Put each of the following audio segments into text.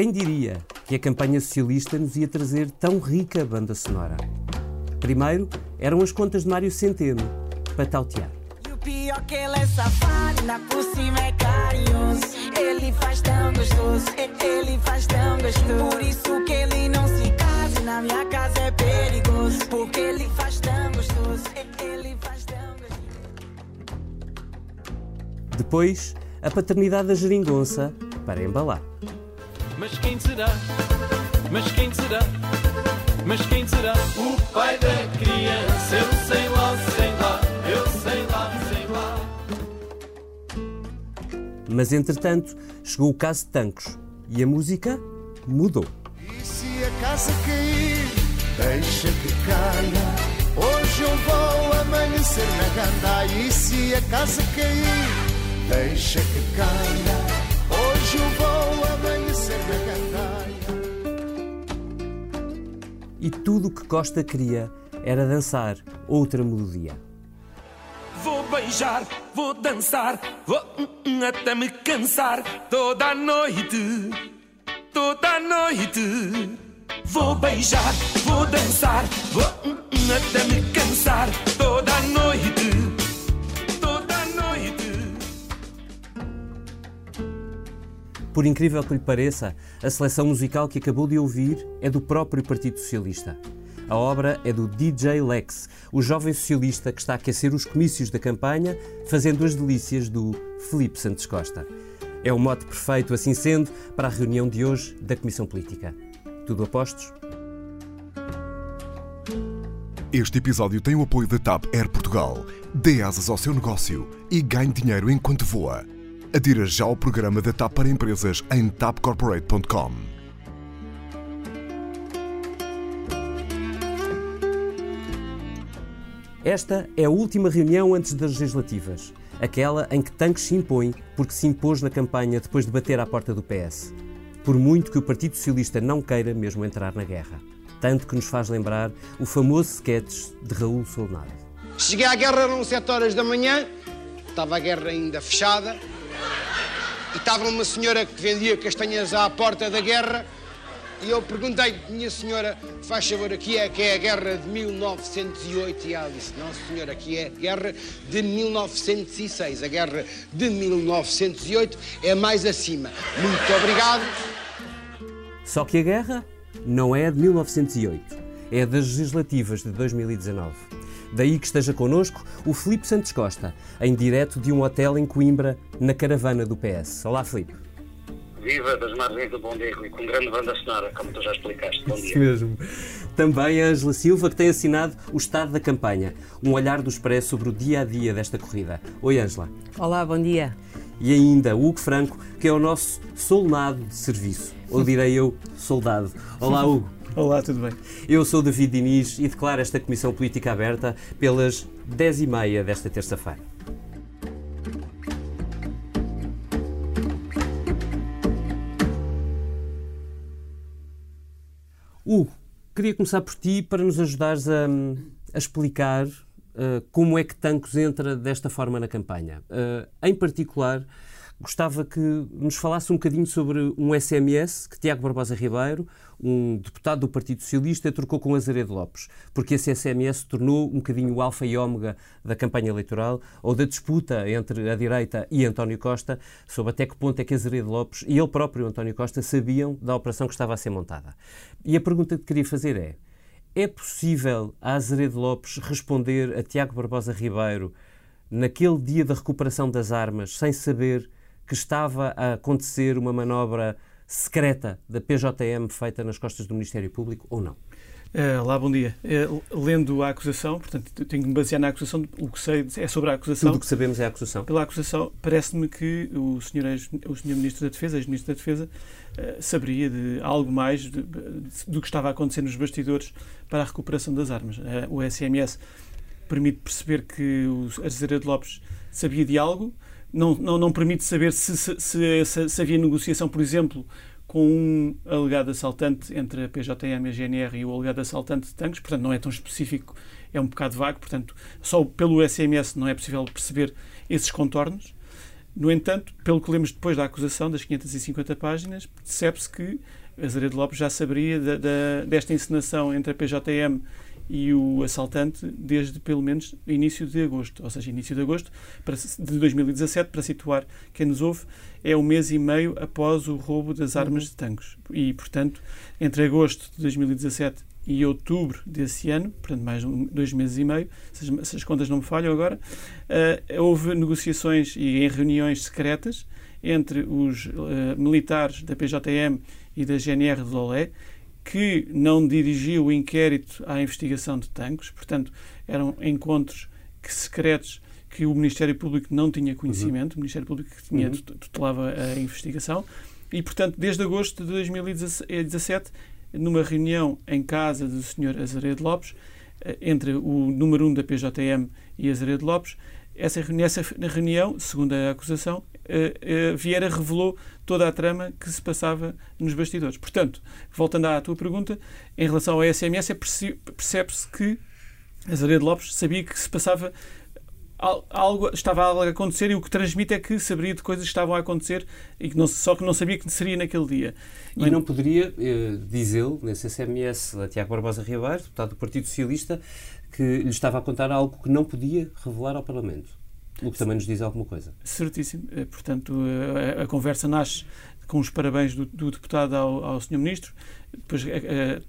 Quem diria que a campanha socialista nos ia trazer tão rica banda sonora? Primeiro eram as contas de Mário Centeno, para tautear. E o pior que ele é safado, na por cima é carinhoso. Ele faz tão gostoso, ele faz tão gostoso. Por isso que ele não se casa, na minha casa é perigoso. Porque ele faz tão gostoso, ele faz tão gostoso. Depois, a paternidade da geringonça para embalar. Mas quem será? Mas quem será? Mas quem será? O pai da criança, eu sei lá, sei lá, eu sei lá, sei lá. Mas entretanto, chegou o caso de Tancos e a música mudou. E se a casa cair, deixa que caia. Hoje eu vou amanhecer na ganda. E se a casa cair, deixa que caia. E tudo o que Costa queria era dançar outra melodia. Vou beijar, vou dançar, vou hum, hum, até me cansar toda a noite, toda a noite. Vou beijar, vou dançar, vou Por incrível que lhe pareça, a seleção musical que acabou de ouvir é do próprio Partido Socialista. A obra é do DJ Lex, o jovem socialista que está a aquecer os comícios da campanha, fazendo as delícias do Felipe Santos Costa. É o mote perfeito, assim sendo, para a reunião de hoje da Comissão Política. Tudo a postos? Este episódio tem o apoio da TAP Air Portugal. Dê asas ao seu negócio e ganhe dinheiro enquanto voa. Adira já ao programa da TAP para empresas em tapcorporate.com. Esta é a última reunião antes das legislativas. Aquela em que Tanques se impõe porque se impôs na campanha depois de bater à porta do PS. Por muito que o Partido Socialista não queira mesmo entrar na guerra. Tanto que nos faz lembrar o famoso sketch de Raul Solnado. Cheguei à guerra eram 7 horas da manhã, estava a guerra ainda fechada, e estava uma senhora que vendia castanhas à porta da guerra, e eu perguntei, minha senhora, faz favor, aqui é que é a guerra de 1908, e ela disse, não senhora, aqui é a guerra de 1906, a guerra de 1908 é mais acima. Muito obrigado. Só que a guerra não é de 1908, é das legislativas de 2019. Daí que esteja connosco o Filipe Santos Costa, em direto de um hotel em Coimbra, na caravana do PS. Olá, Filipe. Viva das margens do Bondego e com grande banda sonora, como tu já explicaste. Bom Isso dia. mesmo. Também a Angela Silva, que tem assinado o Estado da Campanha, um olhar do Expresso sobre o dia a dia desta corrida. Oi, Angela. Olá, bom dia. E ainda o Hugo Franco, que é o nosso soldado de serviço, ou direi eu, soldado. Olá, Hugo. Olá, tudo bem? Eu sou David Diniz e declaro esta Comissão Política aberta pelas 10h30 desta terça-feira. Hugo, queria começar por ti para nos ajudares a, a explicar uh, como é que Tancos entra desta forma na campanha. Uh, em particular, gostava que nos falasse um bocadinho sobre um SMS que Tiago Barbosa Ribeiro, um deputado do Partido Socialista, trocou com Azeredo Lopes, porque esse SMS tornou um bocadinho o alfa e ômega da campanha eleitoral ou da disputa entre a direita e António Costa sobre até que ponto é que Azeredo Lopes e ele próprio, António Costa, sabiam da operação que estava a ser montada. E a pergunta que queria fazer é: é possível a Azeredo Lopes responder a Tiago Barbosa Ribeiro naquele dia da recuperação das armas sem saber que estava a acontecer uma manobra secreta da PJM feita nas costas do Ministério Público ou não? Uh, lá, bom dia. Uh, lendo a acusação, portanto, tenho que me basear na acusação, o que sei é sobre a acusação. Tudo o que sabemos é a acusação. Pela acusação, parece-me que o senhor, o senhor Ministro da Defesa, ex-Ministro da Defesa, uh, saberia de algo mais de, de, do que estava a acontecer nos bastidores para a recuperação das armas. o SMS permite perceber que o Azeredo Lopes sabia de algo, não, não, não permite saber se, se, se, se, havia negociação, por exemplo, com um alegado assaltante entre a PJM, a GNR e o alegado assaltante de tanques, portanto não é tão específico, é um bocado vago, portanto só pelo SMS não é possível perceber esses contornos. No entanto, pelo que lemos depois da acusação, das 550 páginas, percebe-se que Azeredo Lopes já saberia da, da, desta encenação entre a PJM e o assaltante desde pelo menos início de agosto, ou seja, início de agosto de 2017, para situar quem nos ouve, é um mês e meio após o roubo das armas de tanques. E, portanto, entre agosto de 2017 e outubro desse ano, portanto, mais dois meses e meio, se as, se as contas não me falham agora, uh, houve negociações e em reuniões secretas entre os uh, militares da PJM e da GNR de Lolé, que não dirigiu o inquérito à investigação de tanques, portanto, eram encontros que, secretos que o Ministério Público não tinha conhecimento, uhum. o Ministério Público que tinha, uhum. tutelava a investigação, e, portanto, desde agosto de 2017, numa reunião em casa do Sr. Azaredo Lopes, eh, entre o número 1 um da PJM e Azaredo Lopes, essa, nessa reunião, segundo a acusação, eh, eh, Vieira revelou toda a trama que se passava nos bastidores. Portanto, voltando à tua pergunta, em relação ao SMS, é percebe-se que Azaredo Lopes sabia que se passava algo, estava algo a acontecer e o que transmite é que saberia de coisas que estavam a acontecer e que não, só que não sabia que seria naquele dia. E, não poderia, eh, diz nesse SMS, a Tiago Barbosa Ribeiro, deputado do Partido Socialista, que lhe estava a contar algo que não podia revelar ao Parlamento. O que também nos diz alguma coisa. Certíssimo. Eh, portanto, a, a conversa nasce com os parabéns do, do deputado ao, ao. Ministro, depois eh,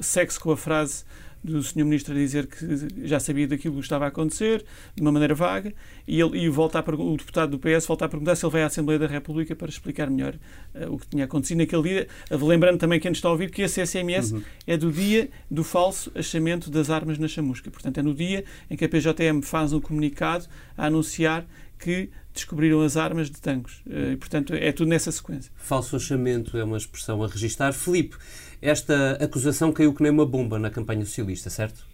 segue-se com a frase do Sr. Ministro a dizer que já sabia daquilo que estava a acontecer, de uma maneira vaga, e, ele, e volta a, o deputado do PS volta a perguntar se ele vai à Assembleia da República para explicar melhor uh, o que tinha acontecido naquele dia. Lembrando também quem nos está a ouvir que esse SMS uhum. é do dia do falso achamento das armas na chamusca. Portanto, é no dia em que a PJM faz um comunicado a anunciar que descobriram as armas de tanques. Uh, e, portanto, é tudo nessa sequência. Falso achamento é uma expressão a registar. Filipe, esta acusação caiu que nem uma bomba na campanha socialista, certo?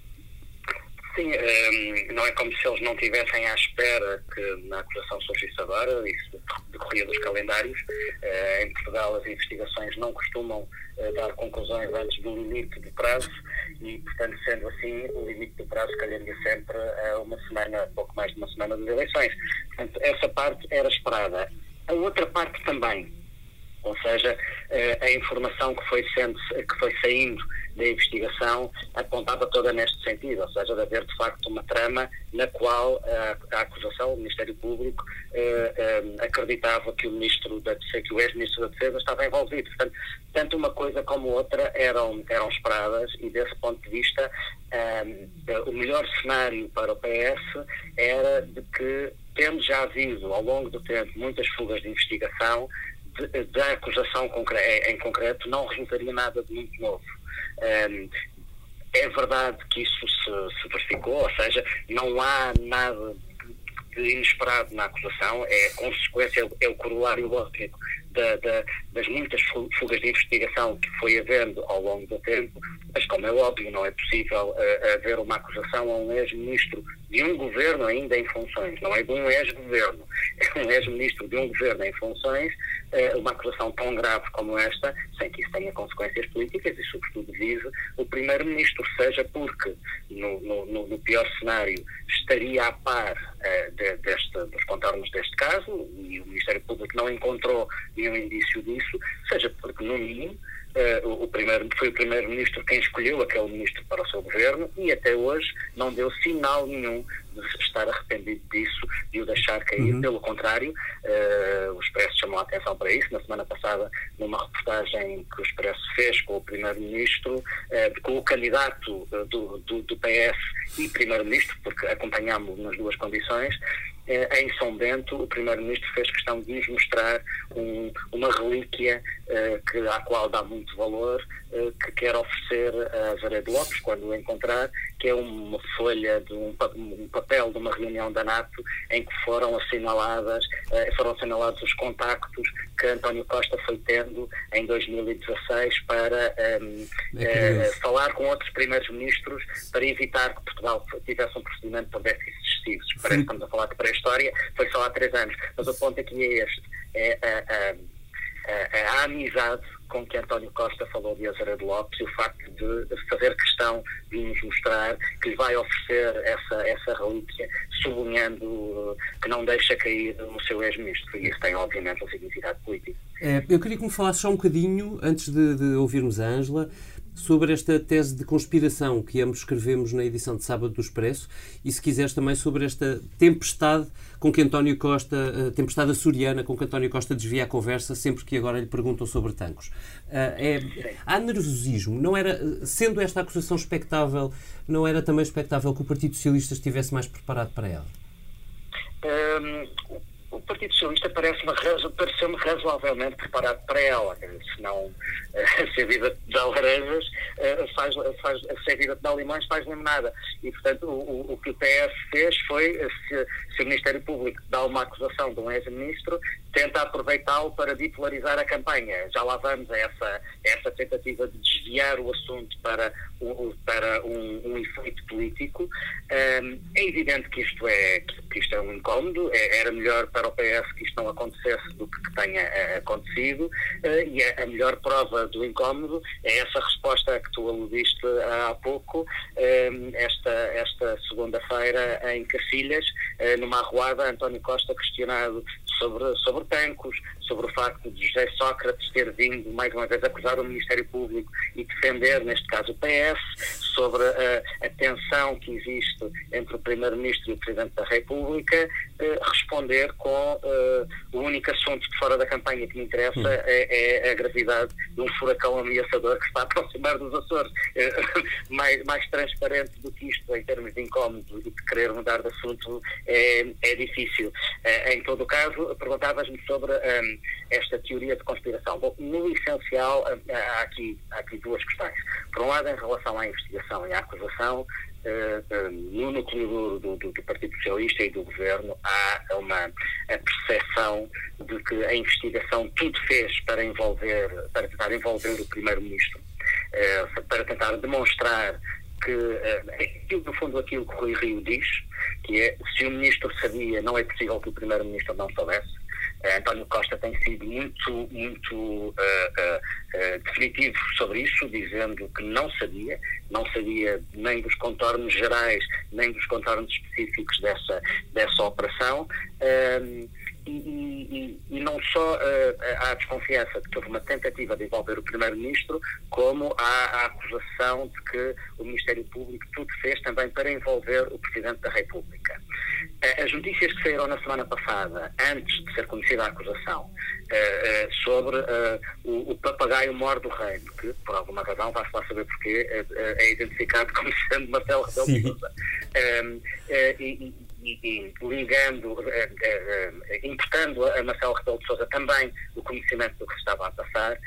Sim, ehm, não é como se eles não tivessem à espera que na acusação surgisse agora, isso decorria dos calendários. Uh, em Portugal as investigações não costumam uh, dar conclusões antes do limite de prazo e, portanto, sendo assim, o limite de prazo calharia sempre a uma semana, pouco mais de uma semana das eleições. Portanto, essa parte era esperada. A outra parte também, ou seja, eh, a informação que foi, sendo, que foi saindo da investigação apontava toda neste sentido, ou seja, de haver de facto uma trama na qual a, a acusação, o Ministério Público, eh, eh, acreditava que o Ministro da que o ex-Ministro da Defesa estava envolvido. Portanto, tanto uma coisa como outra eram, eram esperadas e desse ponto de vista eh, o melhor cenário para o PS era de que, tendo já havido ao longo do tempo muitas fugas de investigação, da acusação em concreto não resultaria nada de muito novo. É verdade que isso se, se verificou, ou seja, não há nada de inesperado na acusação, é a consequência, é o corolário lógico da, da, das muitas fugas de investigação que foi havendo ao longo do tempo, mas como é óbvio, não é possível uh, haver uma acusação a um ex-ministro de um governo ainda em funções, não é de um ex-governo, é um ex-ministro de um governo em funções, uh, uma acusação tão grave como esta, sem que isso tenha consequências políticas e, sobretudo, vise o primeiro-ministro, seja porque, no, no, no, pior cenário, estaria a par uh, de, deste, dos contornos deste caso e o Ministério Público não encontrou nenhum indício disso, seja porque, no mínimo, Uh, o, primeiro, foi o primeiro-ministro quem escolheu aquele ministro para o seu governo e até hoje não deu sinal nenhum de estar arrependido disso e o deixar cair. Uhum. Pelo contrário, uh, o Expresso chamou a atenção para isso. Na semana passada, numa reportagem que o Expresso fez com o primeiro-ministro, uh, com o candidato do, do, do PS e primeiro-ministro, porque acompanhámos nas duas condições, em São Bento, o Primeiro-Ministro fez questão de nos mostrar um, uma relíquia uh, que, à qual dá muito valor, que quer oferecer a Zaredo Lopes, quando o encontrar, que é uma folha, de um, um, papel de uma reunião da NATO em que foram assinaladas, uh, foram assinalados os contactos que António Costa foi tendo em 2016 para um, é falar com outros primeiros-ministros para evitar que Portugal tivesse um procedimento por déficit excessivos. Parece que estamos a falar de pré-história, foi só há três anos. Mas o ponto aqui é este. É, a, a amizade com que António Costa falou de Azeredo Lopes e o facto de fazer questão de nos mostrar que lhe vai oferecer essa, essa relíquia, sublinhando que não deixa cair no seu ex-ministro. E isso tem, obviamente, um significado político. É, eu queria que me falasse só um bocadinho, antes de, de ouvirmos a Ângela, sobre esta tese de conspiração que ambos escrevemos na edição de sábado do Expresso e, se quiseres, também sobre esta tempestade com que António Costa, a tempestade açoriana com que António Costa desvia a conversa sempre que agora lhe perguntam sobre tancos. Ah, é, há nervosismo. Não era, sendo esta acusação expectável, não era também expectável que o Partido Socialista estivesse mais preparado para ela? Um, o Partido Socialista parece-me pareceu razoavelmente preparado para ela. Se não se a vida dá laranjas, eh, faz, faz, se a vida dá limões, faz limonada. E, portanto, o, o, que o PS fez foi, se, se o Ministério Público dá uma acusação de um ex-ministro, tenta aproveitá-lo para bipolarizar a campanha. Já lá vamos a essa, essa tentativa de desviar o assunto para, para um, um efeito político. É evidente que isto é, que isto é um incómodo, é, era melhor para o PS que isto não acontecesse do que, tenha uh, acontecido, uh, e a, a, melhor prova do incómodo é essa resposta que tu aludiste há pouco, um, esta, esta segunda-feira em Cacilhas, uh, numa arruada, António Costa questionado sobre, sobre tancos, sobre o facto de José Sócrates ter vindo mais uma vez acusar o Ministério Público e defender, neste caso, o PS, sobre a, a tensão que existe entre o Primeiro-Ministro e o Presidente da República, eh, responder com eh, o único assunto de fora da campanha que me interessa hum. é, é, a gravidade de um furacão ameaçador que está a aproximar dos Açores. Eh, mais, mais transparente do que isto, em termos de incómodo e de querer mudar de assunto, é, é difícil. Eh, em todo o caso, perguntavas-me sobre um, esta teoria de conspiração. Bom, no essencial, hum, há aqui, há aqui duas questões. Por um lado, em relação à investigação e à acusação, uh, no núcleo do, do, do, Partido Socialista e do Governo há uma a percepção de que a investigação tudo fez para envolver, para tentar envolver o Primeiro-Ministro, uh, para tentar demonstrar que uh, no fundo, aquilo que o Rui Rio diz, que é se o Ministro sabia, não é possível que o Primeiro-Ministro não soubesse. Uh, António Costa tem sido muito, muito uh, uh, definitivo sobre isso, dizendo que não sabia, não sabia nem dos contornos gerais, nem dos contornos específicos dessa, dessa operação. E, e, e, não só uh, há a desconfiança de que houve uma tentativa de envolver o Primeiro-Ministro, como há a acusação de que o Ministério Público tudo fez também para envolver o Presidente da República. Uh, as notícias que saíram na semana passada, antes de ser conhecida a acusação, sobre o, o, papagaio mor do reino, que por alguma razão, vai-se lá saber porquê, é identificado como sendo Marcelo Rebelo de Sousa. E, ligando, eh, eh, eh, importando a Marcelo Rebelo de Sousa também o conhecimento do que se estava a passar,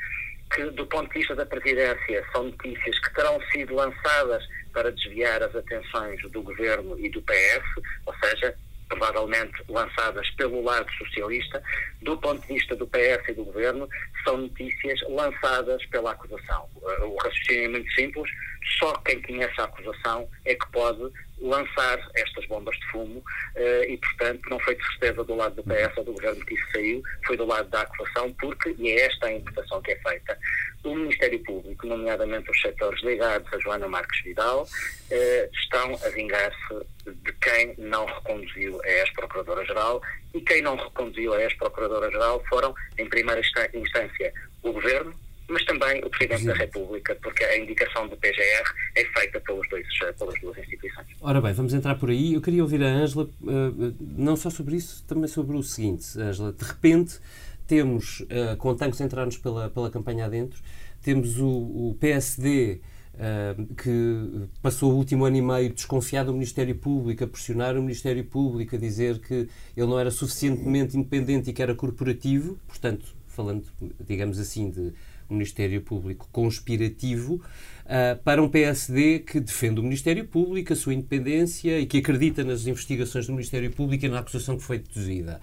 que do ponto de vista da Presidência são notícias que terão sido lançadas para desviar as atenções do Governo e do PS, ou seja, provavelmente lançadas pelo lado socialista, do ponto de vista do PS e do Governo, são notícias lançadas pela acusação. O raciocínio é muito simples, só quem conhece a acusação é que pode lançar estas bombas de fumo uh, e, portanto, não foi de certeza do lado do PS ou do governo que isso saiu, foi do lado da acusação, porque, e é esta a interpretação que é feita, o Ministério Público, nomeadamente os setores ligados a Joana Marques Vidal, uh, estão a vingar-se de quem não reconduziu a ex-procuradora-geral e quem não reconduziu a ex-procuradora-geral foram, em primeira instância, o governo, mas também o Presidente Sim. da República, porque a indicação do PGR é feita pelos dois, pelas duas instituições. Ora bem, vamos entrar por aí. Eu queria ouvir a Ângela, uh, não só sobre isso, também sobre o seguinte, Ângela. De repente, temos, com tanques entrarmos pela, pela campanha adentro, temos o, o PSD Uh, que passou o último ano e meio desconfiado do Ministério Público, a pressionar o Ministério Público, a dizer que ele não era suficientemente independente e que era corporativo, portanto, falando, digamos assim, de Ministério Público conspirativo, uh, para um PSD que defende o Ministério Público, a sua independência e que acredita nas investigações do Ministério Público e na acusação que foi deduzida.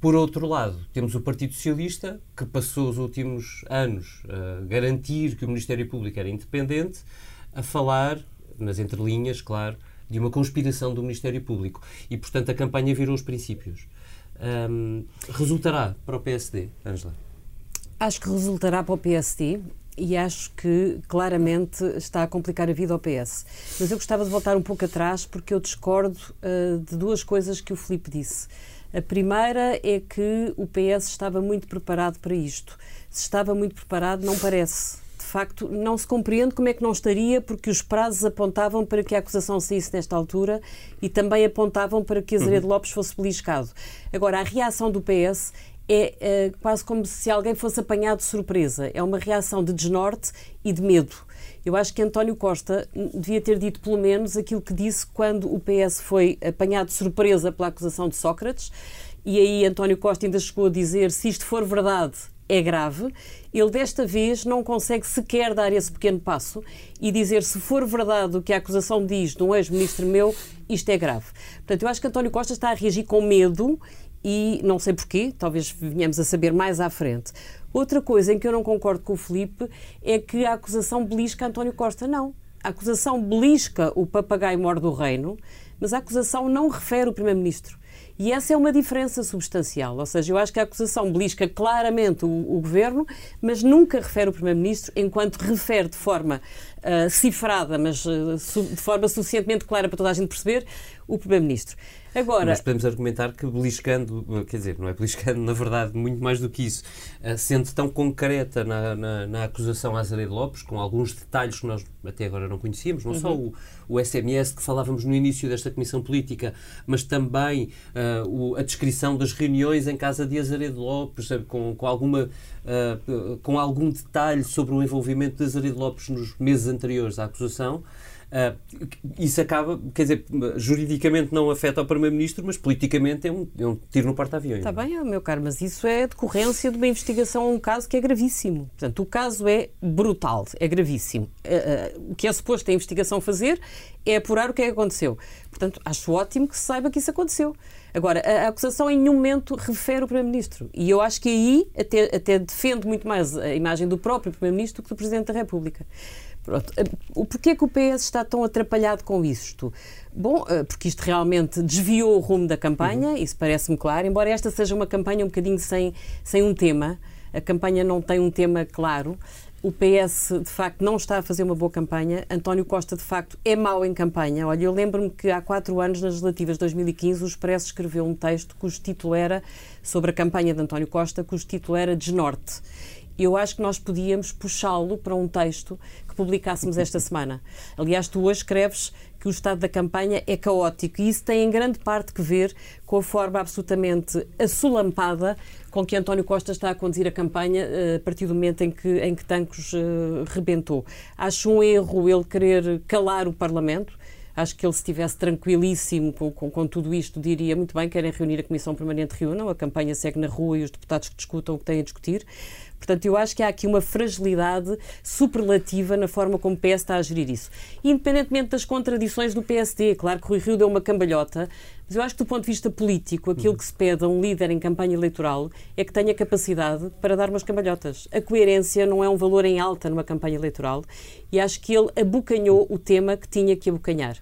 Por outro lado, temos o Partido Socialista, que passou os últimos anos a garantir que o Ministério Público era independente, a falar, nas entrelinhas, claro, de uma conspiração do Ministério Público. E, portanto, a campanha virou os princípios. Um, resultará para o PSD, Ângela? Acho que resultará para o PSD e acho que claramente está a complicar a vida ao PS. Mas eu gostava de voltar um pouco atrás porque eu discordo uh, de duas coisas que o Filipe disse. A primeira é que o PS estava muito preparado para isto. Se estava muito preparado, não parece. De facto, não se compreende como é que não estaria, porque os prazos apontavam para que a acusação saísse nesta altura e também apontavam para que Azeredo uhum. Lopes fosse beliscado. Agora, a reação do PS é, é quase como se alguém fosse apanhado de surpresa. É uma reação de desnorte e de medo. Eu acho que António Costa devia ter dito pelo menos aquilo que disse quando o PS foi apanhado de surpresa pela acusação de Sócrates. E aí António Costa ainda chegou a dizer: se isto for verdade, é grave. Ele desta vez não consegue sequer dar esse pequeno passo e dizer se for verdade o que a acusação diz de um ex-ministro meu, isto é grave. Portanto, eu acho que António Costa está a reagir com medo e não sei porquê, talvez venhamos a saber mais à frente. Outra coisa em que eu não concordo com o Felipe é que a acusação belisca António Costa. Não. A acusação belisca o papagaio mor do reino, mas a acusação não refere o Primeiro-Ministro. E essa é uma diferença substancial. Ou seja, eu acho que a acusação belisca claramente o, o governo, mas nunca refere o Primeiro-Ministro, enquanto refere de forma uh, cifrada, mas uh, de forma suficientemente clara para toda a gente perceber, o Primeiro-Ministro. Agora, Mas podemos argumentar que beliscando, quer dizer, não é beliscando, na verdade, muito mais do que isso, eh, sendo tão concreta na, na, na acusação a Azaredo Lopes, com alguns detalhes que nós até agora não conhecíamos, não uhum. só o, o SMS que falávamos no início desta comissão política, mas também uh, o, a descrição das reuniões em casa de Azaredo Lopes, com, com, alguma, uh, com algum detalhe sobre o envolvimento de Azaredo Lopes nos meses anteriores à acusação. Uh, isso acaba, quer dizer, juridicamente não afeta o Primeiro-Ministro, mas politicamente é um, é um tiro no porta-aviões. Está bem, meu caro, mas isso é decorrência de uma investigação a um caso que é gravíssimo. Portanto, o caso é brutal, é gravíssimo. Uh, o que é suposto a investigação fazer é apurar o que é que aconteceu. Portanto, acho ótimo que se saiba que isso aconteceu. Agora, a acusação em nenhum momento refere o Primeiro-Ministro. E eu acho que aí até, até defende muito mais a imagem do próprio Primeiro-Ministro do que do Presidente da República. Pronto. Eh, o porquê que o PS está tão atrapalhado com isto? Bom, eh, porque isto realmente desviou o rumo da campanha, uhum. isso parece-me claro, embora esta seja uma campanha um bocadinho sem, sem um tema, a campanha não tem um tema claro. O PS, de facto, não está a fazer uma boa campanha. António Costa, de facto, é mau em campanha. Olha, eu lembro-me que há quatro anos, nas legislativas de 2015, o Expresso escreveu um texto cujo título era, sobre a campanha de António Costa, cujo título era Desnorte eu acho que nós podíamos puxá-lo para um texto que publicássemos esta semana. Aliás, tu hoje escreves que o estado da campanha é caótico e isso tem em grande parte que ver com a forma absolutamente assolampada com que António Costa está a conduzir a campanha eh, a partir do momento em que, em que Tancos uh, rebentou. Acho um erro ele querer calar o Parlamento. Acho que ele, se estivesse tranquilíssimo com, com, com, tudo isto, diria muito bem: querem reunir a Comissão Permanente, reúnam, a campanha segue na rua e os deputados que discutam o que têm a discutir. Portanto, eu acho que há aqui uma fragilidade superlativa na forma como o PS está a gerir isso. Independentemente das contradições do PSD, claro que Rui Rio deu uma cambalhota, mas eu acho que do ponto de vista político, aquilo que se pede a um líder em campanha eleitoral é que tenha capacidade para dar umas cambalhotas. A coerência não é um valor em alta numa campanha eleitoral e acho que ele abocanhou o tema que tinha que abocanhar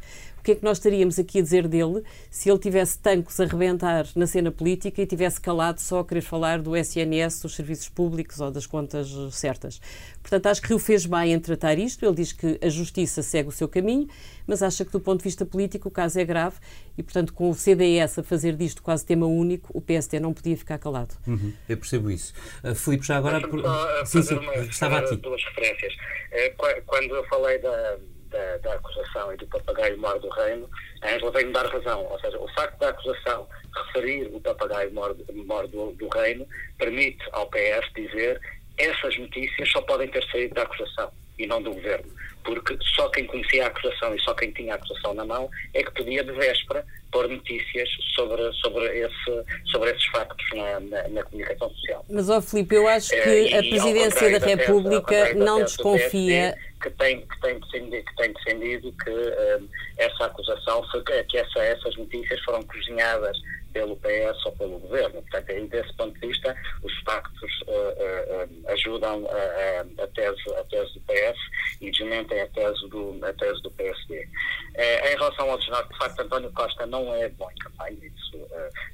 que é que nós estaríamos aqui a dizer dele se ele tivesse tancos a rebentar na cena política e tivesse calado só a querer falar do SNS, dos serviços públicos ou das contas certas. Portanto, acho que Rio fez bem em tratar isto. Ele diz que a justiça segue o seu caminho, mas acha que do ponto de vista político o caso é grave e, portanto, com o CDS a fazer disto quase tema único, o PSD não podia ficar calado. Uhum, eu percebo isso. Uh, Filipe, já agora... Por... Sim, sim, estava a ti. Duas referências. Eh, quando eu falei da da, da, acusação e do papagaio mor do reino, a Angela veio-me dar razão. Ou seja, o facto da acusação referir o papagaio mor, mor do, do reino permite ao PS dizer essas notícias só podem ter saído da acusação e não do governo. Porque só quem conhecia a acusação e só quem tinha a acusação na mão é que podia, de véspera, pôr notícias sobre, sobre, esse, sobre esses factos na, na, na comunicação social. Mas, ó Filipe, eu acho que uh, a Presidência da República não desconfia que tem, que tem, defendido, que tem defendido que uh, essa acusação, foi, que essa, essas notícias foram cozinhadas pelo PS ou pelo governo. Portanto, aí, desse ponto de vista, os factos uh, uh, ajudam a, a, tese, a tese do PS e desmentem a tese do, a tese do PSD. em relação ao desnorte, de facto, António Costa não é bom em campanha. Isso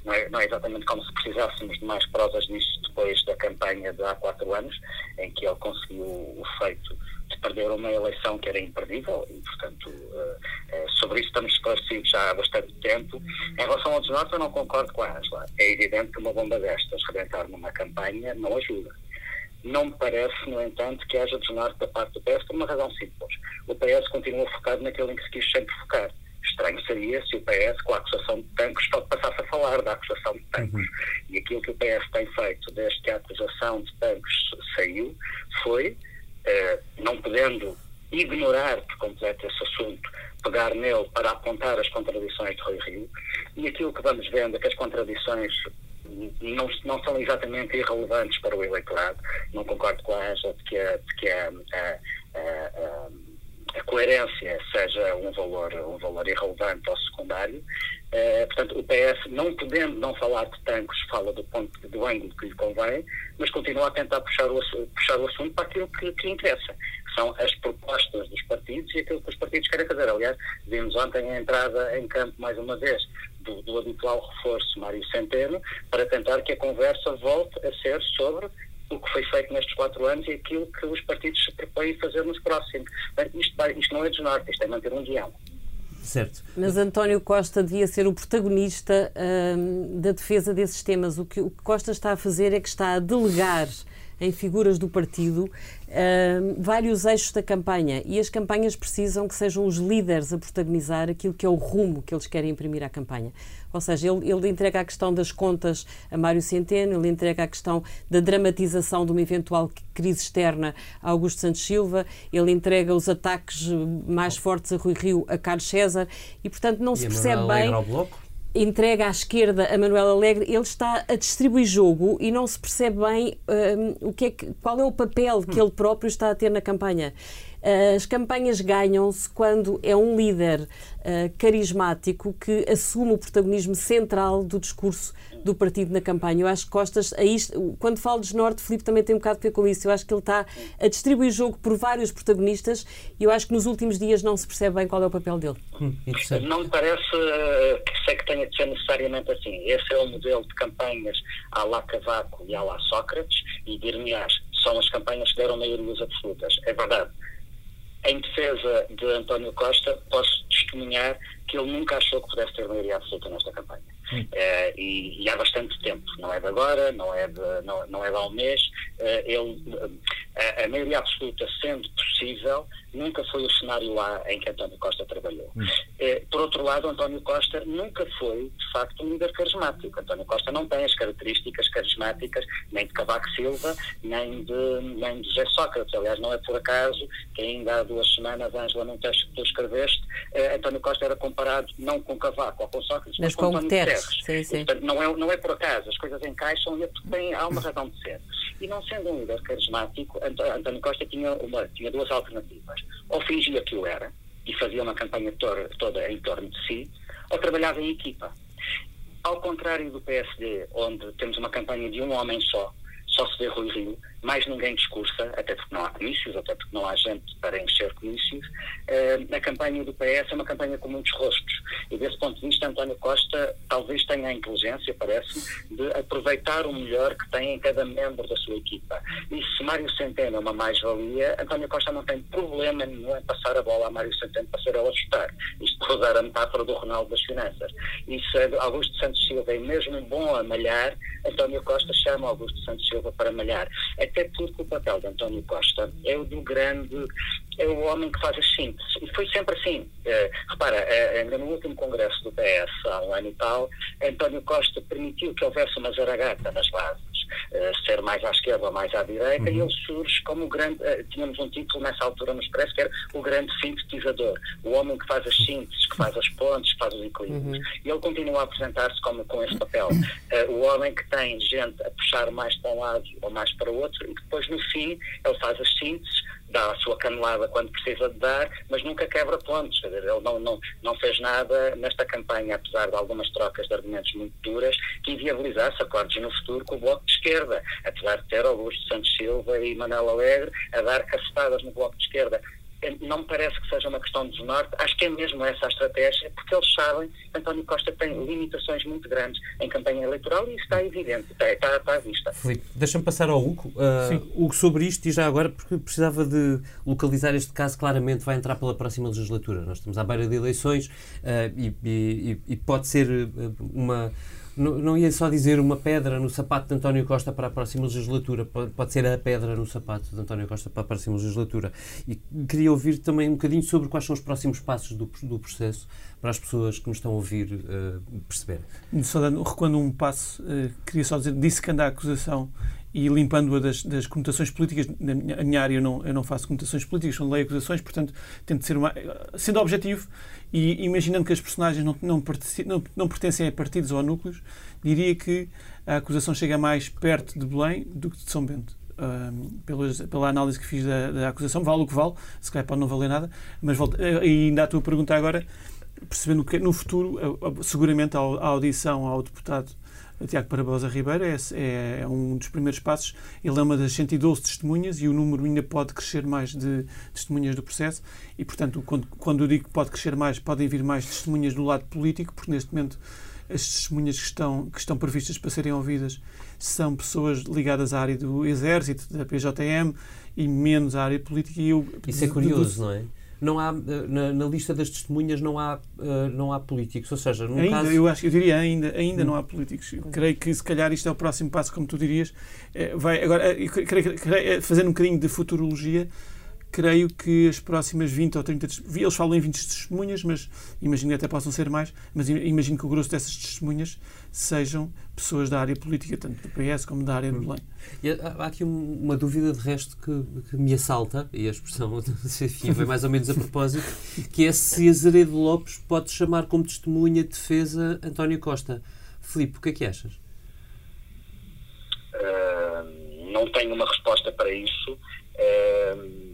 não é, não, é, exatamente como se precisássemos de mais provas nisto depois da campanha de há quatro anos, em que ele conseguiu o feito de perder uma eleição que era imperdível e, portanto, uh, uh, sobre isso estamos esclarecidos já há bastante tempo. Em relação ao desnorte, eu não concordo com a Angela. É evidente que uma bomba destas rebentar numa campanha não ajuda. Não me parece, no entanto, que haja desnorte da parte do PS por uma razão simples. O PS continua focado naquilo em que se quis sempre focar. Estranho seria se o PS, com a acusação de tanques, só passasse a falar da acusação de tanques. Uhum. E aquilo que o PS tem feito desde que a acusação de tanques saiu foi, eh, não podendo ignorar por completo esse assunto, pegar nele para apontar as contradições de Rui Rio, e aquilo que vamos vendo é que as contradições não, não são exatamente irrelevantes para o eleitorado. Não concordo com a Ângela de que, a, de que a, a, a, coerência seja um valor, um valor irrelevante ou secundário. Uh, portanto, o PS, não podendo não falar de tanques, fala do ponto do ângulo que lhe convém, mas continua a tentar puxar o, puxar o assunto para aquilo que, que interessa, que são as propostas dos partidos e aquilo que os partidos querem fazer. Aliás, vimos ontem a entrada em campo, mais uma vez, do, do habitual reforço Mário Centeno, para tentar que a conversa volte a ser sobre o que foi feito nestes quatro anos e aquilo que os partidos se propõem fazer nos próximos. Isto, isto não é desnorte, isto é manter um guião. Certo. Mas António Costa devia ser o protagonista hum, da defesa desses temas. O que o Costa está a fazer é que está a delegar em figuras do partido uh, vários eixos da campanha e as campanhas precisam que sejam os líderes a protagonizar aquilo que é o rumo que eles querem imprimir à campanha. Ou seja, ele, ele entrega a questão das contas a Mário Centeno, ele entrega a questão da dramatização de uma eventual crise externa a Augusto Santos Silva, ele entrega os ataques mais fortes a Rui Rio a Carlos César e, portanto, não e se percebe bem entrega à esquerda a Manuel Alegre, ele está a distribuir jogo e não se percebe bem um, o que é que, qual é o papel que ele próprio está a ter na campanha. As campanhas ganham-se quando é um líder uh, carismático que assume o protagonismo central do discurso do partido na campanha. Eu acho que Costas, aí, quando falo de Norte, Filipe também tem um bocado a ver com isso. Eu acho que ele está a distribuir jogo por vários protagonistas e eu acho que nos últimos dias não se percebe bem qual é o papel dele. Hum, não me parece uh, que sei que tenha de ser necessariamente assim. Esse é o modelo de campanhas à la Cavaco e à la Sócrates e, dir-me-ás, são as campanhas que deram maiorias absolutas. É verdade em defesa de António Costa, posso testemunhar que ele nunca achou que pudesse ter maioria absoluta nesta campanha. Uh, e, e, há bastante tempo, não é de agora, não é de, não, não é de há um mês. Uh, ele, uh, a maioria absoluta sendo possível, nunca foi o cenário lá em que António Costa trabalhou. Hum. por outro lado, António Costa nunca foi, de facto, um líder carismático. António Costa não tem as características carismáticas nem de Cavaco Silva, nem de, nem de José Sócrates. Aliás, não é por acaso que ainda há duas semanas, Ângela, num texto que tu escreveste, António Costa era comparado não com Cavaco ou com Sócrates, mas, mas com, com António Guterres. Sim, sim. Portanto, não é, não é por acaso, as coisas encaixam e é tem, há uma razão de ser. E não sendo um líder carismático, António Costa tinha, uma, tinha duas alternativas. Ou fingia que o era, e fazia uma campanha toda, toda em torno de si, ou trabalhava em equipa. Ao contrário do PSD, onde temos uma campanha de um homem só, só se vê Rui Rio, mais ninguém discursa, até porque não há comícios, até porque não há gente para encher comícios. Uh, a campanha do PS é uma campanha com muitos rostos. E desse ponto de vista, António Costa talvez tenha a inteligência, parece-me, de aproveitar o melhor que tem em cada membro da sua equipa. E se Mário Centeno é uma mais-valia, António Costa não tem problema nenhum em passar a bola a Mário Centeno para ser ela chutar. Isto para usar a metáfora do Ronaldo das Finanças. E se Augusto Santos Silva é mesmo bom a malhar, António Costa chama Augusto Santos Silva para malhar até porque o papel de António Costa é o do grande, é o homem que faz as sínteses. E foi sempre assim. Uh, repara, uh, ainda no último congresso do PS, há um ano e tal, António Costa permitiu que houvesse uma zaragata nas bases. Uh, ser mais à esquerda ou mais à direita, uhum. e ele surge como o grande. Uh, tínhamos um título nessa altura nos expresso que era o grande sintetizador, o homem que faz as sínteses, que faz as pontes, que faz os equilíbrios. Uhum. E ele continua a apresentar-se como com esse papel. Uh, o homem que tem gente a puxar mais para um lado ou mais para o outro, e depois no fim ele faz as sínteses, dá a sua canelada quando precisa de dar, mas nunca quebra pontos. Ele não, não, não fez nada nesta campanha, apesar de algumas trocas de argumentos muito duras, que inviabilizasse acordos no futuro com o Bloco de Esquerda, apesar de ter Augusto Santos Silva e Manuel Alegre a dar cacetadas no Bloco de Esquerda não me parece que seja uma questão de desnorte, acho que é mesmo essa a estratégia, porque eles sabem que António Costa tem limitações muito grandes em campanha eleitoral e isso está evidente, está, está, está à vista. Filipe, deixa-me passar ao Hugo. Uh, Hugo, sobre isto, e já agora, porque precisava de localizar este caso claramente, vai entrar pela próxima legislatura. Nós estamos à beira de eleições uh, e, e, e pode ser uma não, não ia só dizer uma pedra no sapato de António Costa para a próxima legislatura, pode, ser a pedra no sapato de António Costa para a próxima legislatura. E queria ouvir também um bocadinho sobre quais são os próximos passos do, do processo para as pessoas que nos estão a ouvir uh, perceber. Só dando, recuando um passo, uh, queria só dizer, disse que anda a acusação e limpando-a das, das conotações políticas. Na minha, minha, área eu não, eu não faço conotações políticas, são lei acusações, portanto tento ser uma, sendo objetivo e imaginando que as personagens não, não, não, não pertencem a partidos ou a núcleos, diria que a acusação chega mais perto de Belém do que de São Bento. Pela, análise que fiz da, da, acusação, vale o que vale, se calhar pode não valer nada, mas volto, eh, ainda a tua pergunta agora, percebendo que no futuro, seguramente a audição ao deputado Tiago Parabosa Ribeiro é, é, é, um dos primeiros passos. Ele é uma das 112 testemunhas e o número ainda pode crescer mais de testemunhas do processo. E, portanto, quando, quando eu digo que pode crescer mais, podem vir mais testemunhas do lado político, porque neste momento as testemunhas que estão, que estão previstas para serem ouvidas são pessoas ligadas à área do Exército, da PJM e menos à área política. E eu, Isso é curioso, não é? Não há eh, na, na, lista das testemunhas não há uh, não há políticos, ou seja, no ainda, caso eu acho eu diria ainda ainda hum. não há políticos. Eu creio que se calhar isto é o próximo passo, como tu dirias. É, vai agora creio, creio, fazendo um bocadinho de futurologia, creio que as próximas 20 ou 30 eles falam em 20 testemunhas, mas imagino que até possam ser mais, mas imagino que o grosso dessas testemunhas sejam pessoas da área política, tanto do PS como da área do Belém. há aqui uma dúvida de resto que, que, me assalta, e a expressão enfim, vem mais ou menos a propósito, que é se Azeredo Lopes pode chamar como testemunha de defesa António Costa. Filipe, o que é que achas? Uh, não tenho uma resposta para isso. Uh,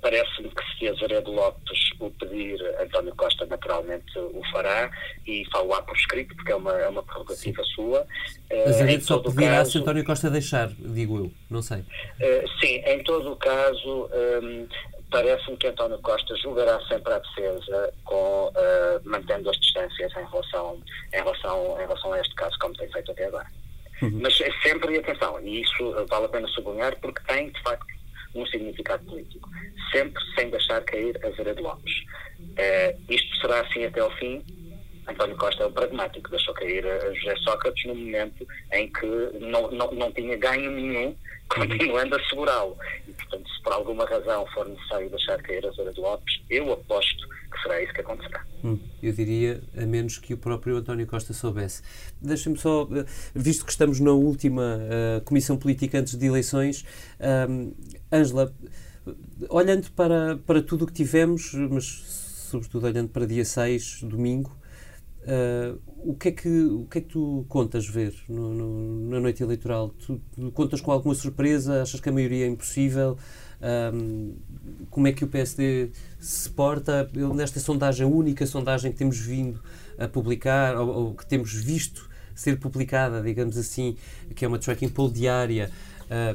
parece-me que se Azeredo Lopes o pedir, António Costa naturalmente o fará e falo lá por escrito, porque é uma, é uma prerrogativa sim. sua. Eh, Azeredo só pedirá caso, se António Costa deixar, digo eu, não sei. Uh, sim, em todo o caso, um, parece-me que António Costa julgará sempre a defesa com, uh, mantendo as distâncias em relação, em, relação, em relação a este caso, como tem feito até agora. Uhum. Mas é sempre, atenção, e isso vale a pena sublinhar, porque tem, de facto, um significado político, sempre sem deixar cair a Vera de Lopes. Uh, isto será assim até ao fim. António Costa é um pragmático, deixou cair a José Sócrates no momento em que não, não, não tinha ganho nenhum, continuando a segurá-lo. E, portanto, se por alguma razão for necessário deixar cair a Vera de Lopes, eu aposto que será isso que acontecerá. Hum, eu diria, a menos que o próprio António Costa soubesse. Deixa-me só, eh, visto que estamos na última uh, Comissão Política antes de eleições, um, Ângela, olhando para, para tudo o que tivemos, mas sobretudo olhando para dia 6, domingo, uh, o, que é que, o que é que tu contas ver no, no, na noite eleitoral? Tu, tu, contas com alguma surpresa? Achas que a maioria é impossível? Um, como é que o PSD se porta? Nesta sondagem, a única sondagem que temos vindo a publicar, ou, ou que temos visto ser publicada, digamos assim, que é uma tracking poll diária,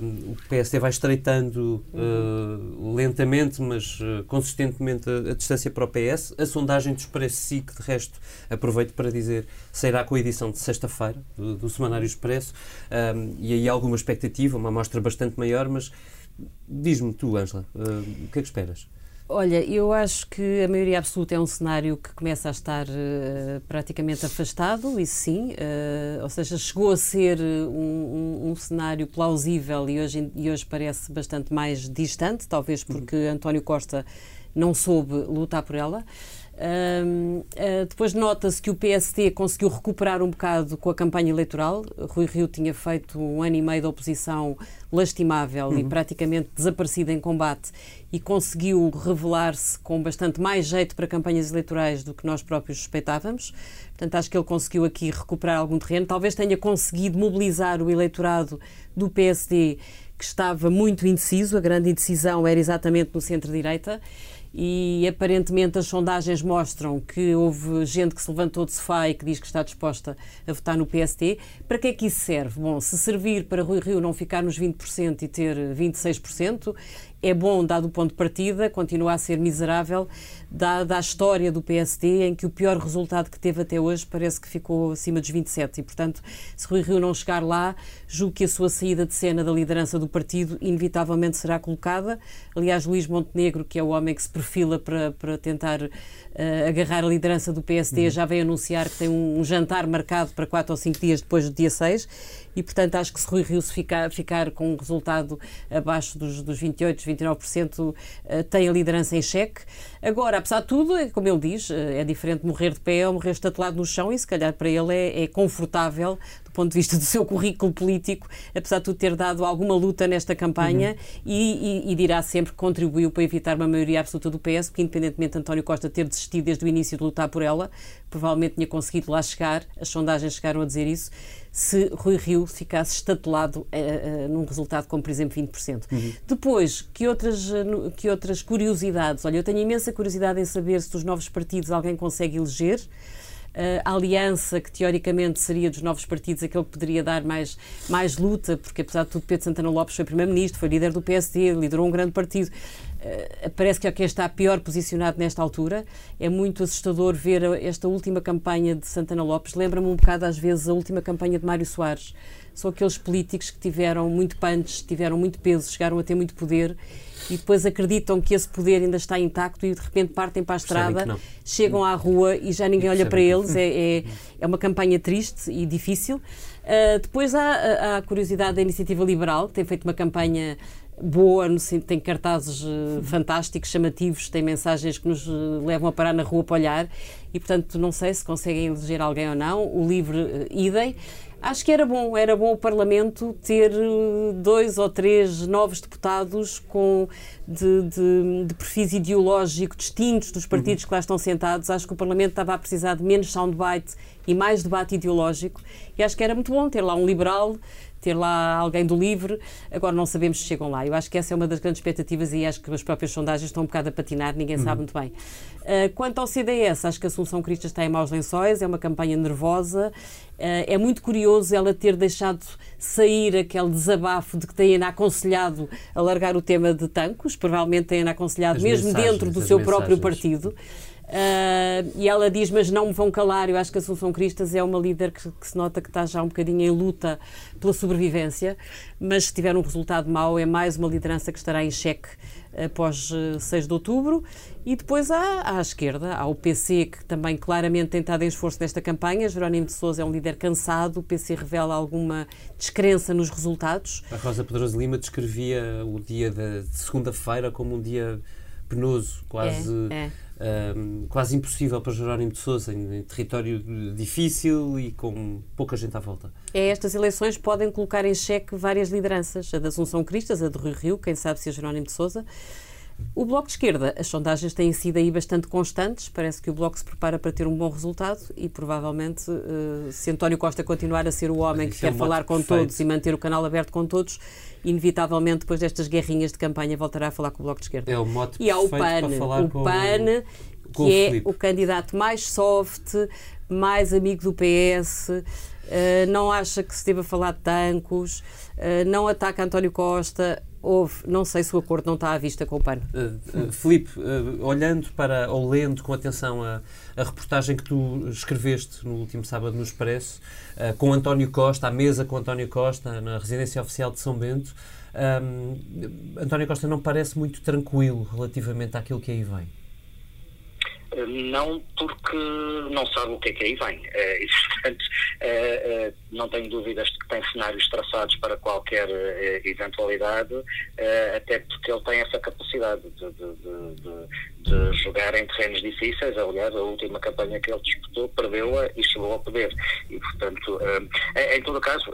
o PSD vai estreitando uh, lentamente, mas uh, consistentemente a, a, distância para o PS. A sondagem do Expresso SIC, de resto, aproveito para dizer, sairá com a edição de sexta-feira do, do, Semanário Expresso um, e aí há alguma expectativa, uma amostra bastante maior, mas diz-me tu, Ângela, uh, o que é que esperas? Olha, eu acho que a maioria absoluta é um cenário que começa a estar uh, praticamente afastado, isso sim, uh, ou seja, chegou a ser um, um, um, cenário plausível e hoje, e hoje parece bastante mais distante, talvez porque uhum. António Costa não soube lutar por ela. Uh, depois nota-se que o PST conseguiu recuperar um bocado com a campanha eleitoral. Rui Rio tinha feito um ano e meio de oposição lastimável uhum. e praticamente desaparecido em combate e conseguiu revelar-se com bastante mais jeito para campanhas eleitorais do que nós próprios suspeitávamos. Portanto, acho que ele conseguiu aqui recuperar algum terreno. Talvez tenha conseguido mobilizar o eleitorado do PSD, que estava muito indeciso. A grande indecisão era exatamente no centro-direita e aparentemente as sondagens mostram que houve gente que se levantou de sofá e que diz que está disposta a votar no PST. Para que é que isso serve? Bom, se servir para Rui Rio não ficar nos 20% e ter 26%, é bom dado o ponto de partida, continua a ser miserável dada a história do PSD, em que o pior resultado que teve até hoje parece que ficou acima dos 27. E, portanto, se Rui Rio não chegar lá, julgo que a sua saída de cena da liderança do partido inevitavelmente será colocada. Aliás, Luís Montenegro, que é o homem que se perfila para, para tentar uh, agarrar a liderança do PSD, uhum. já veio anunciar que tem um, um, jantar marcado para 4 ou 5 dias depois do dia 6. E, portanto, acho que se Rui Rio se ficar, ficar com um resultado abaixo dos, dos 28%, 29%, uh, tem a liderança em xeque. Agora, apesar de tudo, é como ele diz, eh, é diferente morrer de pé ou morrer estatelado no chão e se calhar para ele é, é confortável do ponto de vista do seu currículo político, apesar de tudo ter dado alguma luta nesta campanha uhum. e, e, e, dirá sempre que contribuiu para evitar uma maioria absoluta do PS, porque independentemente de António Costa ter desistido desde o início de lutar por ela, provavelmente tinha conseguido lá chegar, as sondagens chegaram a dizer isso, se Rui Rio ficasse estatelado uh, uh, num resultado como, por exemplo, 20%. Uhum. Depois, que outras, que outras curiosidades? Olha, eu tenho imensa curiosidade em saber se dos novos partidos alguém consegue eleger. Uh, a aliança, que teoricamente seria dos novos partidos aquele que poderia dar mais, mais luta, porque apesar de tudo, Pedro Santana Lopes foi primeiro-ministro, foi líder do PSD, liderou um grande partido. Uh, parece que é quem está pior posicionado nesta altura. É muito assustador ver esta última campanha de Santana Lopes. Lembra-me um bocado, às vezes, a última campanha de Mário Soares. São aqueles políticos que tiveram muito punch, tiveram muito peso, chegaram a ter muito poder e depois acreditam que esse poder ainda está intacto e de repente partem para a estrada, chegam à rua e já ninguém olha para eles. É, é, é, uma campanha triste e difícil. Uh, depois há, há, a curiosidade da Iniciativa Liberal, que tem feito uma campanha boa, no, tem cartazes uh, fantásticos, chamativos, tem mensagens que nos uh, levam a parar na rua para olhar e, portanto, não sei se conseguem eleger alguém ou não. O livre uh, idem. Acho que era bom, era bom o Parlamento ter dois ou três novos deputados com de, de, de perfis ideológicos distintos dos partidos uhum. que lá estão sentados. Acho que o Parlamento estava a precisar de menos soundbite e mais debate ideológico. E acho que era muito bom ter lá um liberal, ter lá alguém do LIVRE. Agora não sabemos se chegam lá. Eu acho que essa é uma das grandes expectativas e acho que as próprias sondagens estão um bocado a patinar, ninguém uhum. sabe muito bem. Uh, quanto ao CDS, acho que a Assunção Cristas está em maus lençóis, é uma campanha nervosa. Uh, é muito curioso ela ter deixado sair aquele desabafo de que tem aconselhado a largar o tema de tancos, provavelmente tem aconselhado as mesmo dentro do seu mensagens. próprio partido. Uh, e ela diz, mas não me vão calar. Eu acho que a Assunção Cristas é uma líder que, que, se nota que está já um bocadinho em luta pela sobrevivência, mas se tiver um resultado mau, é mais uma liderança que estará em xeque após 6 de outubro. E depois há à esquerda, há o PC, que também claramente tem estado em esforço nesta campanha. Jerónimo de Sousa é um líder cansado, o PC revela alguma descrença nos resultados. A Rosa Pedroso Lima descrevia o dia de segunda-feira como um dia penoso, quase. É, é quase impossível para Jerónimo de Sousa, em, em, território difícil e com pouca gente à volta. É, estas eleições podem colocar em xeque várias lideranças, a da Assunção Cristas, a de Rui Rio, quem sabe se é Jerónimo de Sousa. O Bloco de Esquerda, as sondagens têm sido aí bastante constantes, parece que o Bloco se prepara para ter um bom resultado e provavelmente, uh, se António Costa continuar a ser o homem que quer é um falar com perfeito. todos e manter o canal aberto com todos, inevitavelmente, depois destas guerrinhas de campanha, voltará a falar com o Bloco de Esquerda. É o mote e há o PAN, o PAN, que é o candidato mais soft, mais amigo do PS, uh, eh, não acha que se deva falar de tancos, uh, não ataca António Costa, houve, não sei se o acordo não está à vista com o PAN. Uh, uh, Filipe, uh, olhando para, ou lendo com atenção a, a, reportagem que tu escreveste no último sábado no Expresso, com António Costa, à mesa com António Costa, na residência oficial de São Bento, um, António Costa não parece muito tranquilo relativamente àquilo que aí vem. Não porque não sabe o que é que aí vem. e, portanto, não tenho dúvidas de que tem cenários traçados para qualquer eventualidade, até porque ele tem essa capacidade de, de, de, de, jogar em terrenos difíceis. Aliás, a última campanha que ele disputou, perdeu-a e chegou ao poder. E, portanto, em todo caso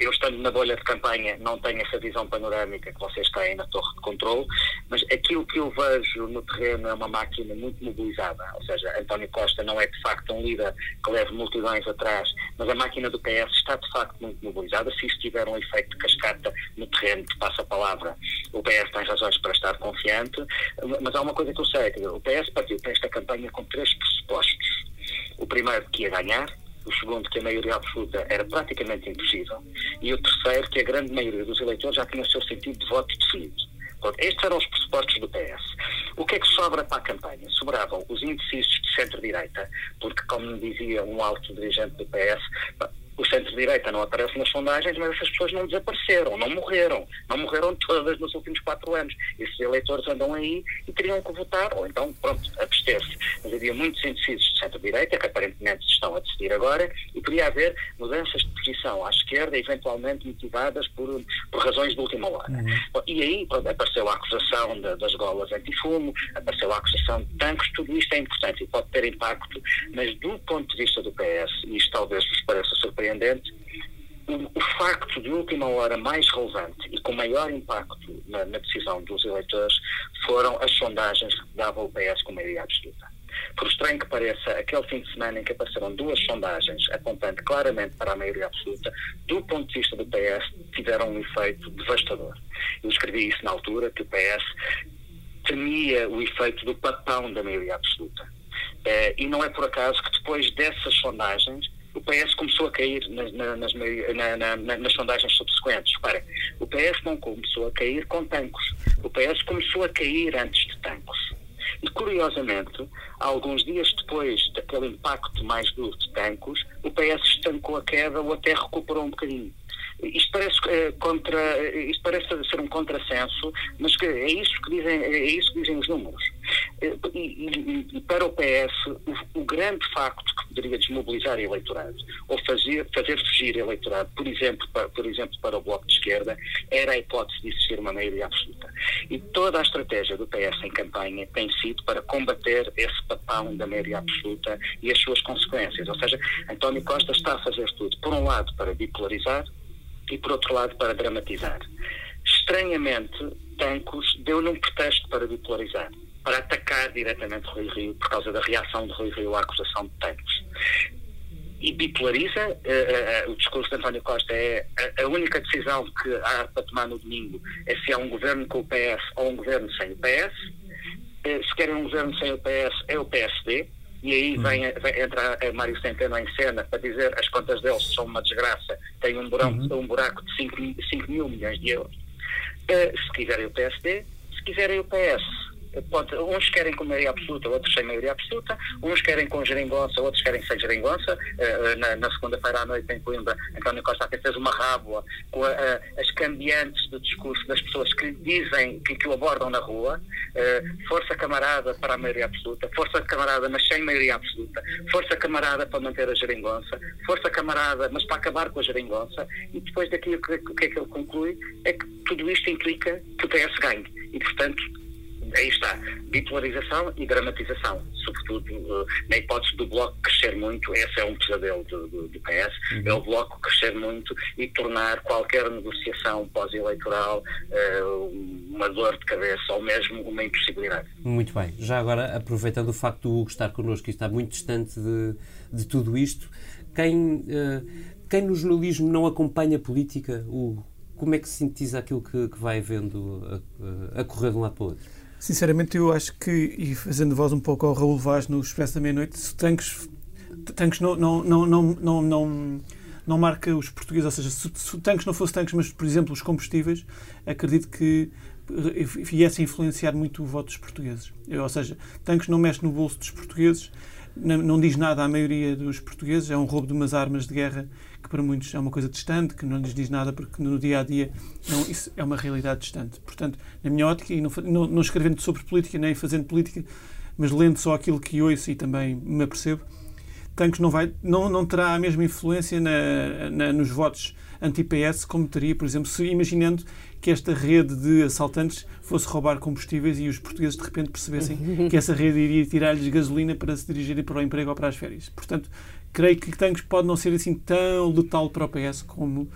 eu estando na bolha de campanha não tenho essa visão panorâmica que vocês têm na torre de controle, mas aquilo que eu vejo no terreno é uma máquina muito mobilizada, ou seja, António Costa não é de facto um líder que leve multidões atrás, mas a máquina do PS está de facto muito mobilizada, se isto tiver um efeito de cascata no terreno que passa a palavra, o PS tem razões para estar confiante, mas há uma coisa que eu sei, o PS partiu para esta campanha com três pressupostos. O primeiro que ia ganhar, o segundo, que a maioria absoluta era praticamente impossível, e o terceiro, que a grande maioria dos eleitores já tinha o seu sentido de voto definido. Estes eram os pressupostos do PS. O que é que sobra para a campanha? Sobravam os indecisos de centro-direita, porque, como dizia um alto dirigente do PS, o centro-direita não aparece nas sondagens, mas essas pessoas não desapareceram, não morreram. Não morreram todas nos últimos quatro anos. Esses eleitores andam aí e teriam que votar, ou então, pronto, abster-se. Mas havia muitos indecisos de centro-direita, que aparentemente estão a decidir agora, e poderia haver mudanças de posição à esquerda, eventualmente motivadas por, por razões de última hora. Bom, E aí pronto, apareceu a acusação de- das golas antifumo, apareceu a acusação de tanques, tudo isto é importante e pode ter impacto, mas do ponto de vista do PS, e isto talvez vos pareça surpreendente, o, o facto de última hora mais relevante e com maior impacto na, na decisão dos eleitores foram as sondagens que davam o PS com maioria absoluta. Por estranho que pareça, aquele fim de semana em que apareceram duas sondagens apontando claramente para a maioria absoluta, do ponto de vista do PS, tiveram um efeito devastador. Eu escrevi isso na altura, que o PS temia o efeito do papão da maioria absoluta. Eh, e não é por acaso que depois dessas sondagens o PS começou a cair nas, na- nas, nas sondagens subsequentes. Repara, o PS não começou a cair com tancos. O PS começou a cair antes de tancos. E, curiosamente, alguns dias depois daquele impacto mais duro de tancos, o PS estancou a queda ou até recuperou um bocadinho. Isto parece, eh, contra, eh, isto parece ser um contrassenso, mas que é, isso que dizem, é isso que dizem os números. E, e- e para o PS, o, o grande facto que poderia desmobilizar eleitorado ou fazer, fazer fugir eleitorado, por exemplo, para, por exemplo, para o Bloco de Esquerda, era a hipótese de existir uma maioria absoluta. E toda a estratégia do PS em campanha tem sido para combater esse papão da maioria absoluta e as suas consequências. Ou seja, António Costa está a fazer tudo, por um lado, para bipolarizar e, por outro lado, para dramatizar. Estranhamente, Tancos deu-lhe um pretexto para bipolarizar, para atacar diretamente Rui Rio por causa da reação de Rui Rio à acusação de Tancos. E bipolariza, eh, eh, o discurso de António Costa é a, a única decisão que há para tomar no domingo é se há um governo com o PS ou um governo sem o PS. Eh, se querem um governo sem o PS, é o PSD. E aí vem, vem, entra a Mário Centeno em cena para dizer as contas deles são uma desgraça, têm um buraco, um buraco de 5, mil milhões de euros. Se quiserem o PSD, se quiserem o PS. Eh, Pode, uns querem com maioria absoluta, outros sem maioria absoluta, uns querem com geringonça, outros querem sem geringonça. Eh, na, na segunda-feira à noite em Coimbra, António Costa até fez uma rábula com a- a- as cambiantes do discurso das pessoas que dizem que, que o abordam na rua. Eh, força camarada para a maioria absoluta, força camarada, mas sem maioria absoluta, força camarada para manter a geringonça, força camarada, mas para acabar com a geringonça. E depois daquilo o que, que é que ele conclui é que tudo isto implica que o PS ganhe. E, portanto, aí está, bipolarização e dramatização, sobretudo eh, na hipótese do Bloco crescer muito, esse é um pesadelo do, do, do PS, é o Bloco crescer muito e tornar qualquer negociação pós-eleitoral eh, uma dor de cabeça ou mesmo uma impossibilidade. Muito bem. Já agora, aproveitando o facto do Hugo estar connosco e estar muito distante de, de tudo isto, quem, eh, quem no jornalismo não acompanha a política, Hugo, como é que sintetiza aquilo que, que vai vendo a, a correr de um lado para o outro? Sinceramente, eu acho que, e fazendo voz um pouco ao Raul Vaz no Expresso da Meia-Noite, se Tanques, tanques não, não, não, não, não, não, marca os portugueses, ou seja, se, se o Tanques não fosse Tanques, mas, por exemplo, os combustíveis, acredito que viesse a influenciar muito o voto dos portugueses. Ou seja, Tanques não mexe no bolso dos portugueses, não, não diz nada à maioria dos portugueses, é um roubo de umas armas de guerra para muitos é uma coisa distante, que não lhes diz nada porque no dia a dia não, isso é uma realidade distante. Portanto, na minha ótica, e não, não, não escrevendo sobre política nem fazendo política, mas lendo só aquilo que ouço e também me apercebo, Tancos não, vai, não, não terá a mesma influência na, na, nos votos anti-PS como teria, por exemplo, se imaginando que esta rede de assaltantes fosse roubar combustíveis e os portugueses de repente percebessem que essa rede iria tirar-lhes gasolina para se dirigirem para o emprego ou para as férias. Portanto, creio que Tancos pode não ser assim tão letal para o PS como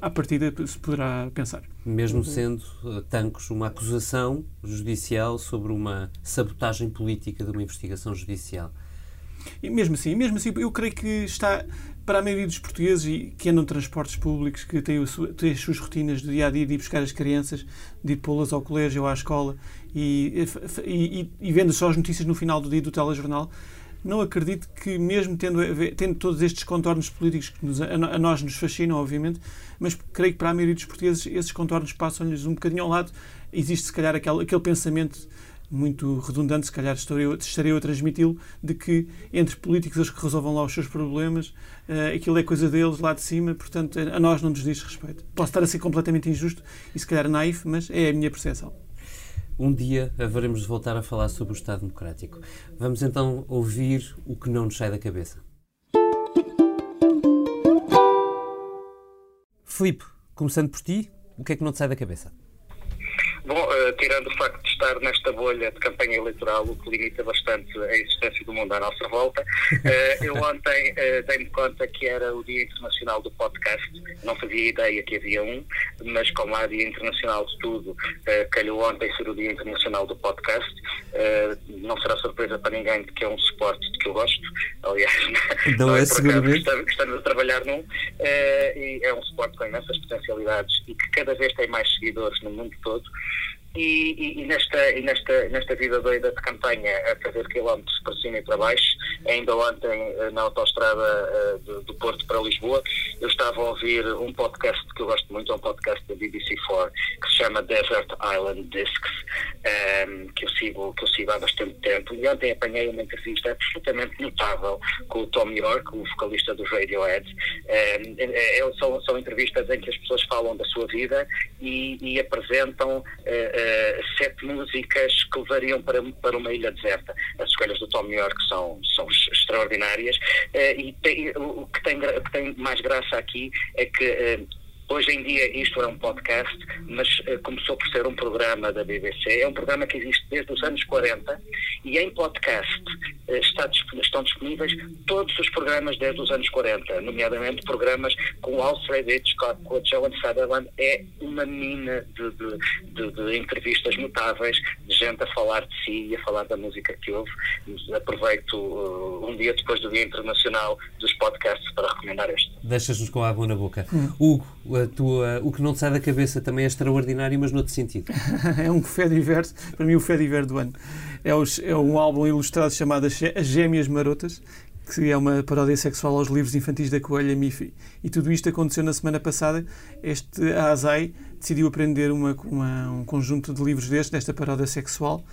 à partida se poderá pensar. Mesmo sendo uh, Tancos uma acusação judicial sobre uma sabotagem política de uma investigação judicial. E mesmo assim, mesmo assim, eu creio que está para a maioria dos portugueses e que andam em transportes públicos, que têm, sua, têm, as suas rotinas do dia a dia de ir buscar as crianças, de ir pô-las ao colégio ou à escola e, e, e, e, vendo só as notícias no final do dia do telejornal, não acredito que, mesmo tendo, tendo todos estes contornos políticos que nos, a, a, nós nos fascinam, obviamente, mas creio que para a maioria dos portugueses esses contornos passam-lhes um bocadinho ao lado. Existe, se calhar, aquele, aquele pensamento muito redundante, se calhar estarei eu, eu a transmiti-lo, de que entre políticos os que resolvam lá os seus problemas, uh, aquilo é coisa deles lá de cima, portanto a nós não nos diz respeito. Posso estar a ser completamente injusto e se calhar naif, mas é a minha percepção. Um dia haveremos de voltar a falar sobre o Estado Democrático. Vamos então ouvir o que não nos sai da cabeça. Filipe, começando por ti, o que é que não te sai da cabeça? Bom, uh, tirando o facto de estar nesta bolha de campanha eleitoral, o que limita bastante a existência do mundo à nossa volta, uh, eu ontem uh, dei-me conta que era o Dia Internacional do Podcast. Não fazia ideia que havia um, mas como há Dia Internacional de tudo, calhou ontem ser o Dia Internacional do Podcast. não será surpresa para ninguém de que é um suporte de que eu gosto. Aliás, não, não é, é seguramente. Estamos, estamos a trabalhar num. e é um suporte com imensas potencialidades e que cada vez tem mais seguidores no mundo todo. E, e, e, nesta, e nesta, nesta vida doida de campanha a fazer quilómetros para cima e para baixo, ainda ontem eh, na autostrada uh, do, do, Porto para Lisboa, eu estava a ouvir um podcast que eu gosto muito, é um podcast da BBC4 que se chama Desert Island Discs, um, ehm, que, eu sigo, que eu sigo há bastante tempo. E ontem apanhei uma entrevista absolutamente notável com o Tom York, o vocalista do Radiohead. Um, ehm, é, é, são, são entrevistas em que as pessoas falam da sua vida e, e apresentam. Uh, uh, sete músicas que levariam para, para uma ilha deserta. As escolhas do Tom York são, são extraordinárias uh, e tem, o que tem, que tem mais graça aqui é que uh, Hoje em dia isto é um podcast, mas uh, começou por ser um programa da BBC. É um programa que existe desde os anos 40 e em podcast uh, está, estão disponíveis todos os programas desde os anos 40, nomeadamente programas com Alfred Hitchcock, com a Joan Sutherland. É uma mina de, de, de, de, entrevistas notáveis, de gente a falar de si e a falar da música que ouve. Aproveito uh, um dia depois do Dia Internacional dos Podcasts para recomendar este. Deixas-nos com a água na boca. Hum. Hugo, a tua, o que não te sai da cabeça também é extraordinário, mas noutro sentido. é um fé diverso, para mim o fé diverso do ano. É, os, é um álbum ilustrado chamado As Gêmeas Marotas, que é uma paródia sexual aos livros infantis da Coelha Miffy. E tudo isto aconteceu na semana passada. Este Azai decidiu aprender uma, uma, um conjunto de livros destes, desta paródia sexual,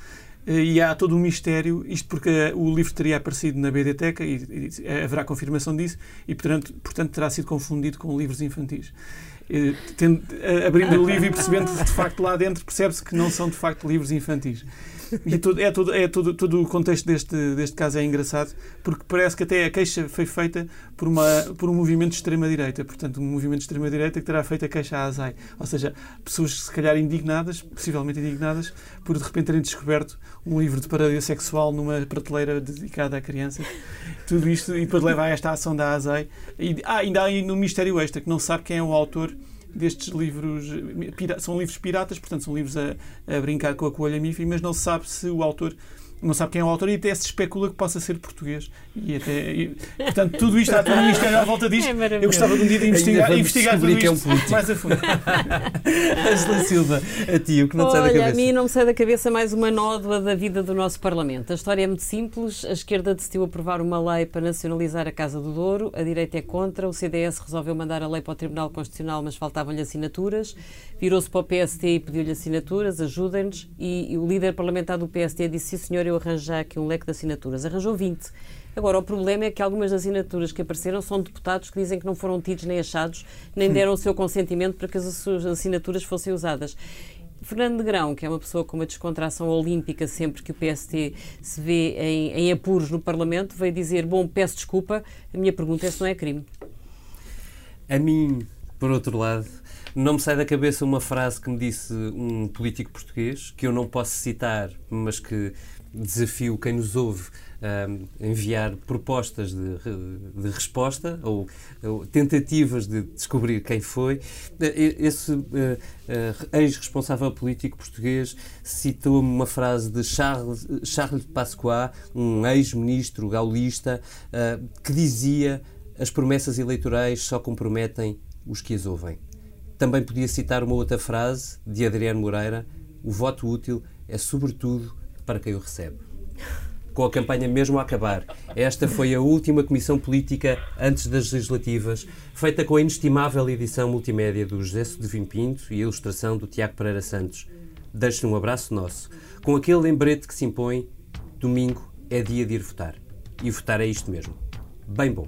eh, e há todo um mistério, isto porque o livro teria aparecido na BDTeca e, e haverá confirmação disso, e portanto, portanto terá sido confundido com livros infantis. Eh, tendo, abrindo o livro e percebendo que de facto lá dentro percebe-se que não são de facto livros infantis. E tudo, é todo, é todo, o contexto deste, deste caso é engraçado, porque parece que até a queixa foi feita por, uma, por um movimento de extrema-direita. Portanto, um movimento de extrema-direita que terá feito a queixa à ASAI. Ou seja, pessoas se calhar indignadas, possivelmente indignadas, por de repente terem descoberto um livro de paródia sexual numa prateleira dedicada a crianças. Tudo isto, e depois leva a esta ação da ASAI. E, ah, ainda há aí no mistério extra, que não sabe quem é o autor destes livros. São livros piratas, portanto, são livros a, a brincar com a coelha Miffy, mas não se sabe se o autor não sabe quem é o autor e até se especula que possa ser português. E até, e, portanto, tudo isto há todo um mistério à volta disto. É eu gostava de um dia de investigar, investigar tudo isto é um mais a fundo. Angela Silva, a ti, o que não Olha, sai da cabeça? a mim não me sai da cabeça mais uma nódoa da vida do nosso Parlamento. A história é muito simples. A esquerda decidiu aprovar uma lei para nacionalizar a Casa do Douro, a direita é contra, o CDS resolveu mandar a lei para o Tribunal Constitucional, mas faltavam-lhe assinaturas. Virou-se para o PST e pediu-lhe assinaturas, ajudem-nos. E, e, o líder parlamentar do PST disse: sim, senhor, eu arranjar aqui um leque de assinaturas. Arranjou 20. Agora, o problema é que algumas das assinaturas que apareceram são deputados que dizem que não foram tidos nem achados, nem deram o seu consentimento para que as suas assinaturas fossem usadas. Fernando Negrão, que é uma pessoa com uma descontração olímpica sempre que o PST se vê em, em apuros no Parlamento, veio dizer: Bom, peço desculpa, a minha pergunta é se não é crime. A mim, por outro lado, não me sai da cabeça uma frase que me disse um político português, que eu não posso citar, mas que desafio quem nos ouve a enviar propostas de, de resposta ou, ou, tentativas de descobrir quem foi. Esse uh, uh, ex-responsável político português citou-me uma frase de Charles, Charles Pasqua, um ex-ministro gaulista, uh, que dizia as promessas eleitorais só comprometem os que as ouvem. Também podia citar uma outra frase de Adriano Moreira: o voto útil é sobretudo para quem o recebe. com a campanha mesmo a acabar. Esta foi a última comissão política antes das legislativas, feita com a inestimável edição multimédia do José Sedevim Pinto e a ilustração do Tiago Pereira Santos. Deixe um abraço nosso, com aquele lembrete que se impõe: domingo é dia de ir votar. E votar é isto mesmo. Bem bom.